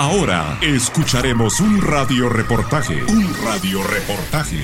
Ahora escucharemos un radio reportaje. Un radio reportaje.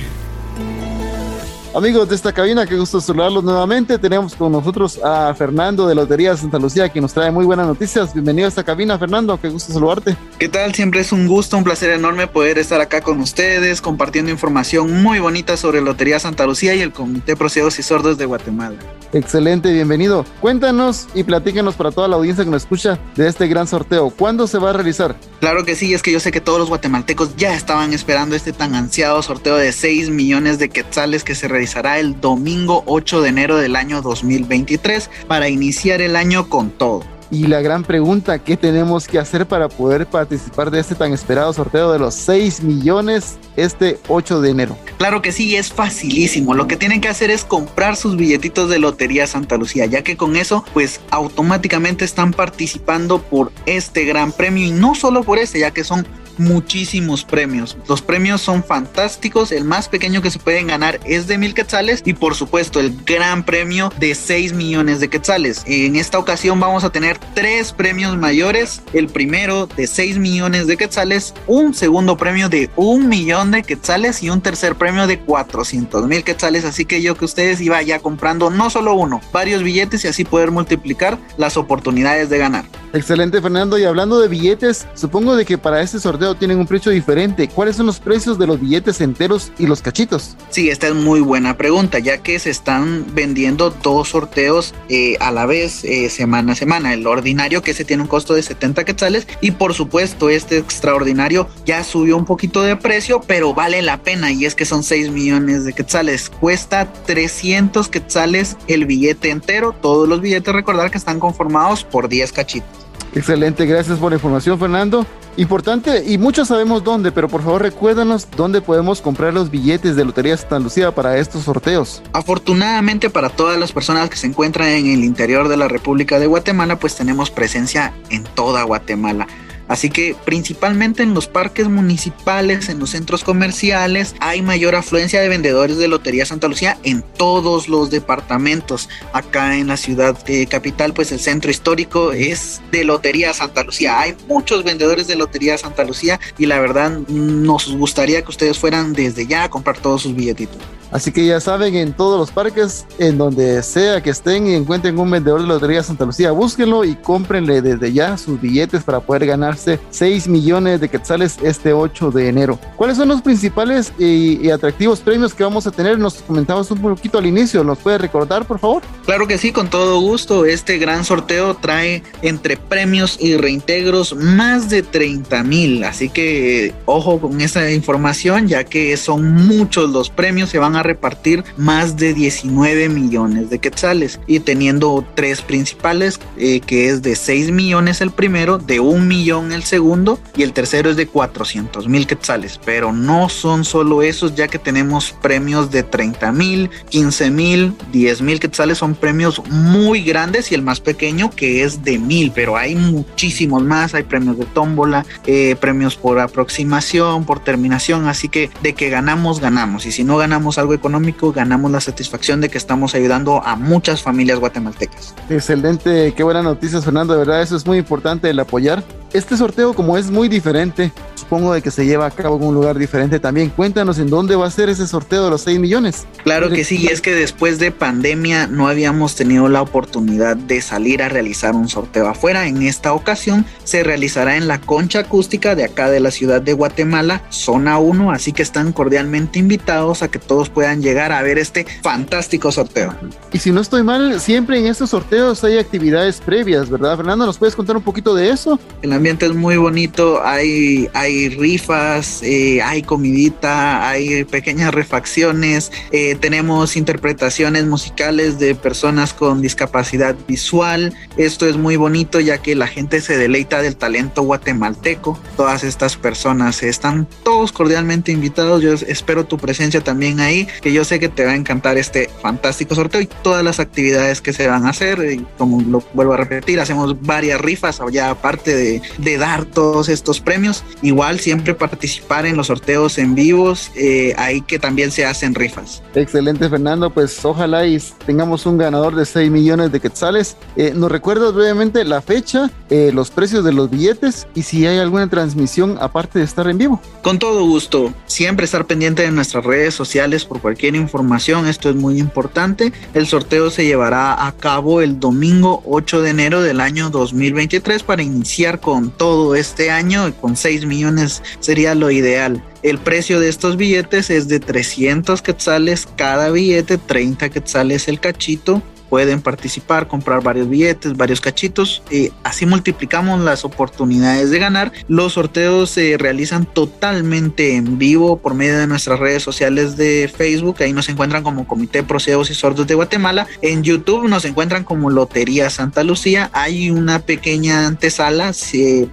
Amigos de esta cabina, qué gusto saludarlos nuevamente. Tenemos con nosotros a Fernando de Lotería Santa Lucía, que nos trae muy buenas noticias. Bienvenido a esta cabina, Fernando, qué gusto saludarte. ¿Qué tal? Siempre es un gusto, un placer enorme poder estar acá con ustedes, compartiendo información muy bonita sobre Lotería Santa Lucía y el Comité Procedos y Sordos de Guatemala. Excelente, bienvenido. Cuéntanos y platícanos para toda la audiencia que nos escucha de este gran sorteo. ¿Cuándo se va a realizar? Claro que sí, es que yo sé que todos los guatemaltecos ya estaban esperando este tan ansiado sorteo de 6 millones de quetzales que se realizará el domingo 8 de enero del año 2023 para iniciar el año con todo. Y la gran pregunta, ¿qué tenemos que hacer para poder participar de este tan esperado sorteo de los 6 millones este 8 de enero? Claro que sí, es facilísimo. Lo que tienen que hacer es comprar sus billetitos de Lotería Santa Lucía, ya que con eso pues automáticamente están participando por este gran premio y no solo por este, ya que son muchísimos premios. Los premios son fantásticos. El más pequeño que se pueden ganar es de mil quetzales y por supuesto el gran premio de 6 millones de quetzales. En esta ocasión vamos a tener tres premios mayores. El primero de 6 millones de quetzales, un segundo premio de un millón de quetzales y un tercer premio de 400 mil quetzales. Así que yo que ustedes iba ya comprando no solo uno, varios billetes y así poder multiplicar las oportunidades de ganar. Excelente Fernando y hablando de billetes, supongo de que para este sorteo tienen un precio diferente. ¿Cuáles son los precios de los billetes enteros y los cachitos? Sí, esta es muy buena pregunta, ya que se están vendiendo dos sorteos eh, a la vez eh, semana a semana. El ordinario que se tiene un costo de 70 quetzales y por supuesto este extraordinario ya subió un poquito de precio, pero vale la pena y es que son 6 millones de quetzales. Cuesta 300 quetzales el billete entero. Todos los billetes recordar que están conformados por 10 cachitos. Excelente, gracias por la información Fernando. Importante, y muchos sabemos dónde, pero por favor recuérdanos dónde podemos comprar los billetes de Lotería Santa Lucía para estos sorteos. Afortunadamente para todas las personas que se encuentran en el interior de la República de Guatemala, pues tenemos presencia en toda Guatemala. Así que principalmente en los parques municipales, en los centros comerciales, hay mayor afluencia de vendedores de Lotería Santa Lucía en todos los departamentos. Acá en la ciudad capital, pues el centro histórico es de Lotería Santa Lucía. Hay muchos vendedores de Lotería Santa Lucía y la verdad nos gustaría que ustedes fueran desde ya a comprar todos sus billetitos. Así que ya saben, en todos los parques, en donde sea que estén y encuentren un vendedor de Lotería Santa Lucía, búsquenlo y cómprenle desde ya sus billetes para poder ganarse 6 millones de quetzales este 8 de enero. ¿Cuáles son los principales y, atractivos premios que vamos a tener? Nos comentamos un poquito al inicio, ¿nos puede recordar, por favor? Claro que sí, con todo gusto. Este gran sorteo trae entre premios y reintegros más de 30 mil. Así que ojo con esa información, ya que son muchos los premios, se van a repartir más de 19 millones de quetzales y teniendo tres principales eh, que es de 6 millones el primero, de 1 millón el segundo y el tercero es de 400 mil quetzales. Pero no son solo esos ya que tenemos premios de 30 mil, 15 mil, 10 mil quetzales son premios muy grandes y el más pequeño que es de mil, pero hay muchísimos más, hay premios de tómbola, eh, premios por aproximación, por terminación, así que de que ganamos, ganamos y si no ganamos algo económico, ganamos la satisfacción de que estamos ayudando a muchas familias guatemaltecas. Excelente, qué buenas noticias Fernando, de verdad eso es muy importante el apoyar. Este sorteo como es muy diferente, supongo de que se lleva a cabo en un lugar diferente también. Cuéntanos en dónde va a ser ese sorteo de los 6 millones. Claro que sí, y es que después de pandemia no habíamos tenido la oportunidad de salir a realizar un sorteo afuera. En esta ocasión se realizará en la concha acústica de acá de la ciudad de Guatemala, zona 1, así que están cordialmente invitados a que todos puedan llegar a ver este fantástico sorteo. Y si no estoy mal, siempre en estos sorteos hay actividades previas, ¿verdad? Fernando, ¿nos puedes contar un poquito de eso? El ambiente es muy bonito, hay, hay rifas, eh, hay comidita, hay pequeñas refacciones, eh, tenemos interpretaciones musicales de personas con discapacidad visual. Esto es muy bonito ya que la gente se deleita del talento guatemalteco. Todas estas personas están todos cordialmente invitados. Yo espero tu presencia también ahí que yo sé que te va a encantar este fantástico sorteo y todas las actividades que se van a hacer. Y como lo vuelvo a repetir, hacemos varias rifas ya aparte de, de dar todos estos premios. Igual igual siempre participar en los sorteos en vivos, eh, ahí que también se hacen rifas. Excelente Fernando, pues ojalá y tengamos un ganador de 6 millones de quetzales. Eh, ¿Nos recuerdas brevemente la fecha, eh, los precios de los billetes y si hay alguna transmisión aparte de estar en vivo? Con todo gusto, siempre estar pendiente de nuestras redes sociales por cualquier información, esto es muy importante. El sorteo se llevará a cabo el domingo 8 de enero del año 2023 para iniciar con todo este año, con 6 millones sería lo ideal. El precio de estos billetes es de 300 quetzales cada billete, 30 quetzales el cachito pueden participar, comprar varios billetes, varios cachitos, y así multiplicamos las oportunidades de ganar. Los sorteos se realizan totalmente en vivo por medio de nuestras redes sociales de Facebook, ahí nos encuentran como Comité Pro y Sordos de Guatemala, en YouTube nos encuentran como Lotería Santa Lucía, hay una pequeña antesala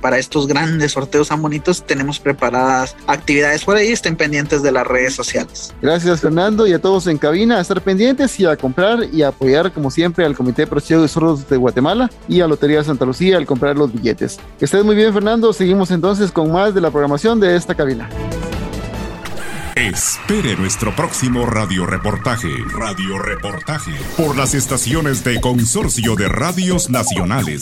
para estos grandes sorteos tan bonitos, tenemos preparadas actividades por ahí, estén pendientes de las redes sociales. Gracias Fernando y a todos en cabina a estar pendientes y a comprar y apoyar como como siempre, al Comité de de Sordos de Guatemala y a Lotería Santa Lucía al comprar los billetes. Que estés muy bien, Fernando. Seguimos entonces con más de la programación de esta cabina. Espere nuestro próximo radioreportaje. Radioreportaje por las estaciones de Consorcio de Radios Nacionales.